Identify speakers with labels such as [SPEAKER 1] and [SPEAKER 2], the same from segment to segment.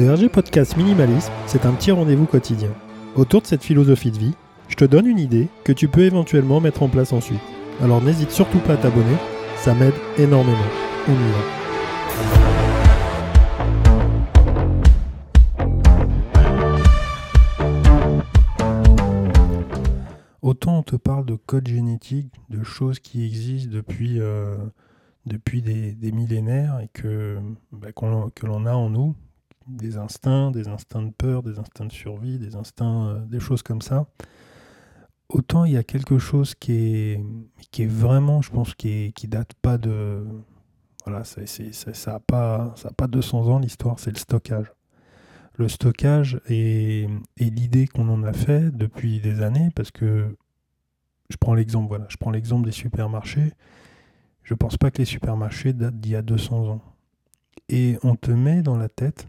[SPEAKER 1] Le RG Podcast Minimalisme, c'est un petit rendez-vous quotidien. Autour de cette philosophie de vie, je te donne une idée que tu peux éventuellement mettre en place ensuite. Alors n'hésite surtout pas à t'abonner, ça m'aide énormément. On y. Autant on te parle de code génétique, de choses qui existent depuis, euh, depuis des, millénaires et que, bah, que l'on a en nous, des instincts, des instincts de peur, des instincts de survie, des instincts, euh, des choses comme ça. Autant il y a quelque chose qui est, qui est vraiment, je pense, qui, est, qui date pas de. Voilà, c'est- ça n'a pas, pas 200 ans l'histoire, c'est le stockage. Le stockage et, et l'idée qu'on en a fait depuis des années, parce que je prends l'exemple, voilà, je prends l'exemple des supermarchés. Je pense pas que les supermarchés datent d'il y a 200 ans. Et on te met dans la tête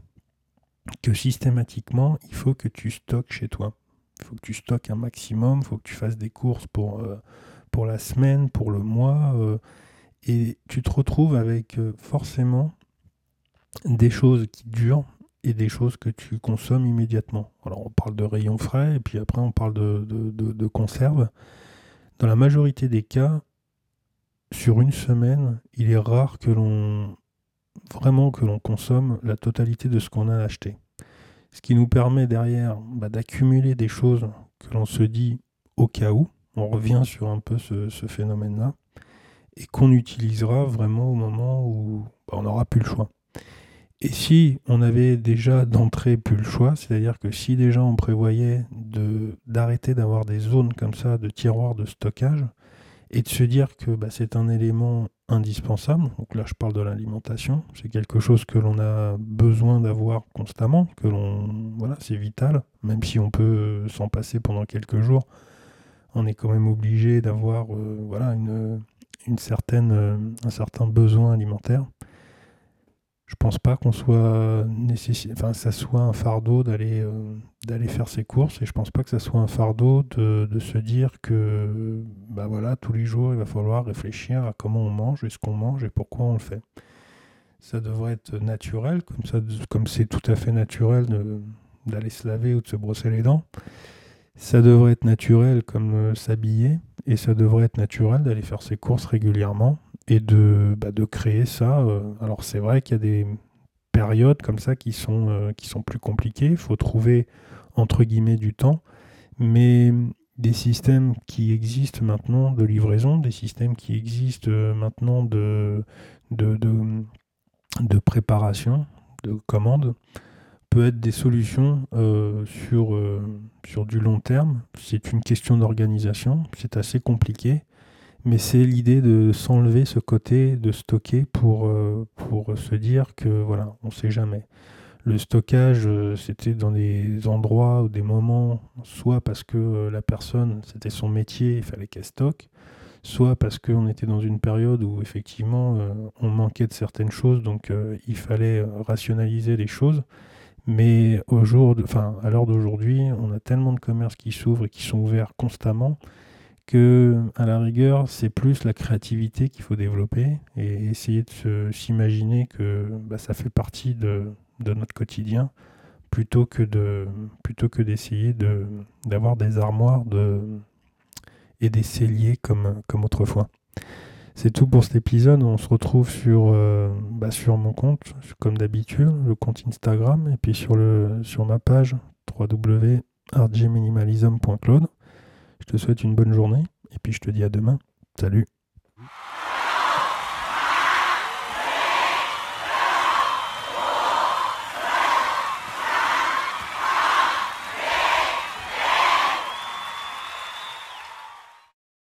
[SPEAKER 1] que systématiquement, il faut que tu stockes chez toi. Il faut que tu stockes un maximum, il faut que tu fasses des courses pour, euh, pour la semaine, pour le mois. euh, et tu te retrouves avec euh, forcément des choses qui durent et des choses que tu consommes immédiatement. Alors on parle de rayons frais et puis après on parle de, de, de- de conserve. Dans la majorité des cas, sur une semaine, il est rare que l'on vraiment que l'on consomme la totalité de ce qu'on a acheté. Ce qui nous permet derrière bah, d'accumuler des choses que l'on se dit au cas où. On revient sur un peu ce, phénomène-là et qu'on utilisera vraiment au moment où bah, on n'aura plus le choix. Et si on avait déjà d'entrée plus le choix, c'est-à-dire que si déjà on prévoyait d'arrêter d'avoir des zones comme ça de tiroirs de stockage et de se dire que bah, c'est un élément indispensable, donc là je parle de l'alimentation, c'est quelque chose que l'on a besoin d'avoir constamment, que l'on voilà, c'est vital, même si on peut s'en passer pendant quelques jours, on est quand même obligé d'avoir euh, voilà une, une certaine euh, un certain besoin alimentaire. Je pense pas qu'on soit enfin ça soit un fardeau d'aller euh, faire ses courses et je pense pas que ça soit un fardeau de, se dire que bah tous les jours il va falloir réfléchir à comment on mange et ce qu'on mange et pourquoi on le fait. Ça devrait être naturel comme ça comme c'est tout à fait naturel d'aller se laver ou de se brosser les dents. Ça devrait être naturel comme euh, s'habiller et ça devrait être naturel d'aller faire ses courses régulièrement et de, bah, de créer ça. euh, alors c'est vrai qu'il y a des périodes comme ça qui sont, euh, qui sont plus compliquées. Il faut trouver entre guillemets du temps. Mais des systèmes qui existent maintenant de livraison, des systèmes qui existent euh, maintenant de, préparation, de commande, peut être des solutions sur du long terme. C'est une question d'organisation, c'est assez compliqué. Mais c'est l'idée de s'enlever ce côté de stocker pour, euh, se dire que voilà, on ne sait jamais. Le stockage, euh, c'était dans des endroits ou des moments, soit parce que euh, la personne, c'était son métier, il fallait qu'elle stocke, soit parce qu'on était dans une période où effectivement on manquait de certaines choses, donc il fallait rationaliser les choses. Mais à l'heure d'aujourd'hui, on a tellement de commerces qui s'ouvrent et qui sont ouverts constamment que à la rigueur, c'est plus la créativité qu'il faut développer et essayer de s'imaginer que bah, ça fait partie de, de notre quotidien plutôt que de plutôt que d'essayer de d'avoir des armoires de et des celliers comme comme autrefois. C'est tout pour cet épisode. On se retrouve sur, euh, bah, sur mon compte, comme d'habitude, le compte Instagram, et puis sur, le, sur ma page www.rgminimalism.cloud. Je te souhaite une bonne journée, et puis je te dis à demain. Salut